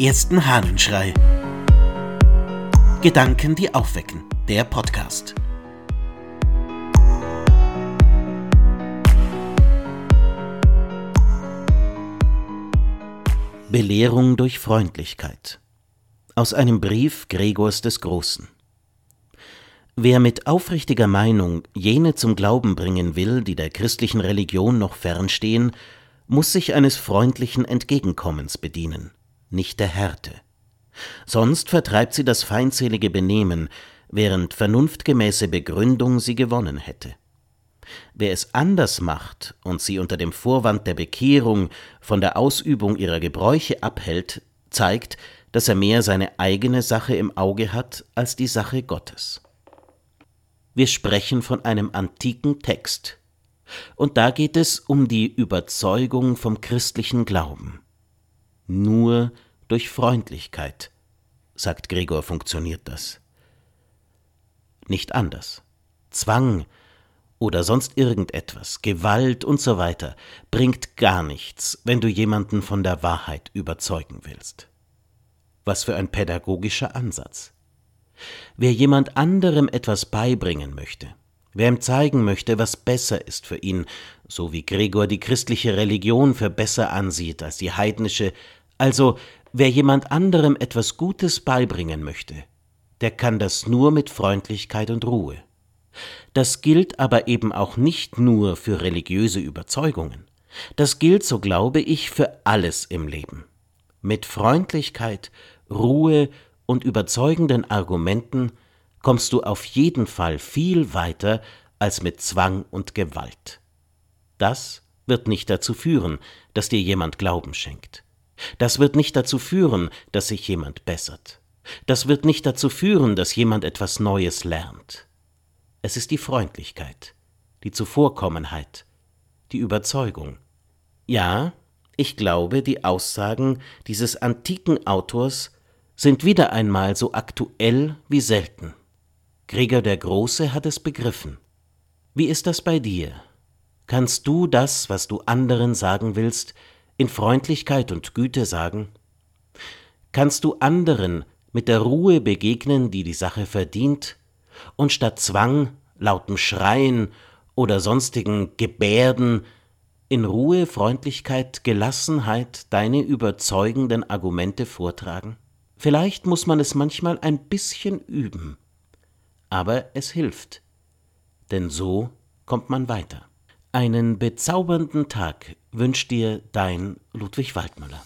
ersten Hahnenschrei. Gedanken, die aufwecken. Der Podcast. Belehrung durch Freundlichkeit. Aus einem Brief Gregors des Großen. Wer mit aufrichtiger Meinung jene zum Glauben bringen will, die der christlichen Religion noch fernstehen, muss sich eines freundlichen Entgegenkommens bedienen, nicht der Härte. Sonst vertreibt sie das feindselige Benehmen, während vernunftgemäße Begründung sie gewonnen hätte. Wer es anders macht und sie unter dem Vorwand der Bekehrung von der Ausübung ihrer Gebräuche abhält, zeigt, dass er mehr seine eigene Sache im Auge hat als die Sache Gottes. Wir sprechen von einem antiken Text, und da geht es um die Überzeugung vom christlichen Glauben. Nur durch Freundlichkeit, sagt Gregor, funktioniert das. Nicht anders. Zwang, oder sonst irgendetwas, Gewalt und so weiter, bringt gar nichts, wenn du jemanden von der Wahrheit überzeugen willst. Was für ein pädagogischer Ansatz. Wer jemand anderem etwas beibringen möchte, wer ihm zeigen möchte, was besser ist für ihn, so wie Gregor die christliche Religion für besser ansieht als die heidnische, also wer jemand anderem etwas Gutes beibringen möchte, der kann das nur mit Freundlichkeit und Ruhe. Das gilt aber eben auch nicht nur für religiöse Überzeugungen. Das gilt, so glaube ich, für alles im Leben. Mit Freundlichkeit, Ruhe und überzeugenden Argumenten kommst du auf jeden Fall viel weiter als mit Zwang und Gewalt. Das wird nicht dazu führen, dass dir jemand Glauben schenkt. Das wird nicht dazu führen, dass sich jemand bessert. Das wird nicht dazu führen, dass jemand etwas Neues lernt. Es ist die Freundlichkeit, die Zuvorkommenheit, die Überzeugung. Ja, ich glaube, die Aussagen dieses antiken Autors sind wieder einmal so aktuell wie selten. Gregor der Große hat es begriffen. Wie ist das bei dir? Kannst du das, was du anderen sagen willst, in Freundlichkeit und Güte sagen? Kannst du anderen mit der Ruhe begegnen, die die Sache verdient, und statt Zwang, lautem Schreien oder sonstigen Gebärden in Ruhe, Freundlichkeit, Gelassenheit deine überzeugenden Argumente vortragen? Vielleicht muss man es manchmal ein bisschen üben, aber es hilft, denn so kommt man weiter. Einen bezaubernden Tag wünscht dir dein Ludwig Waldmüller.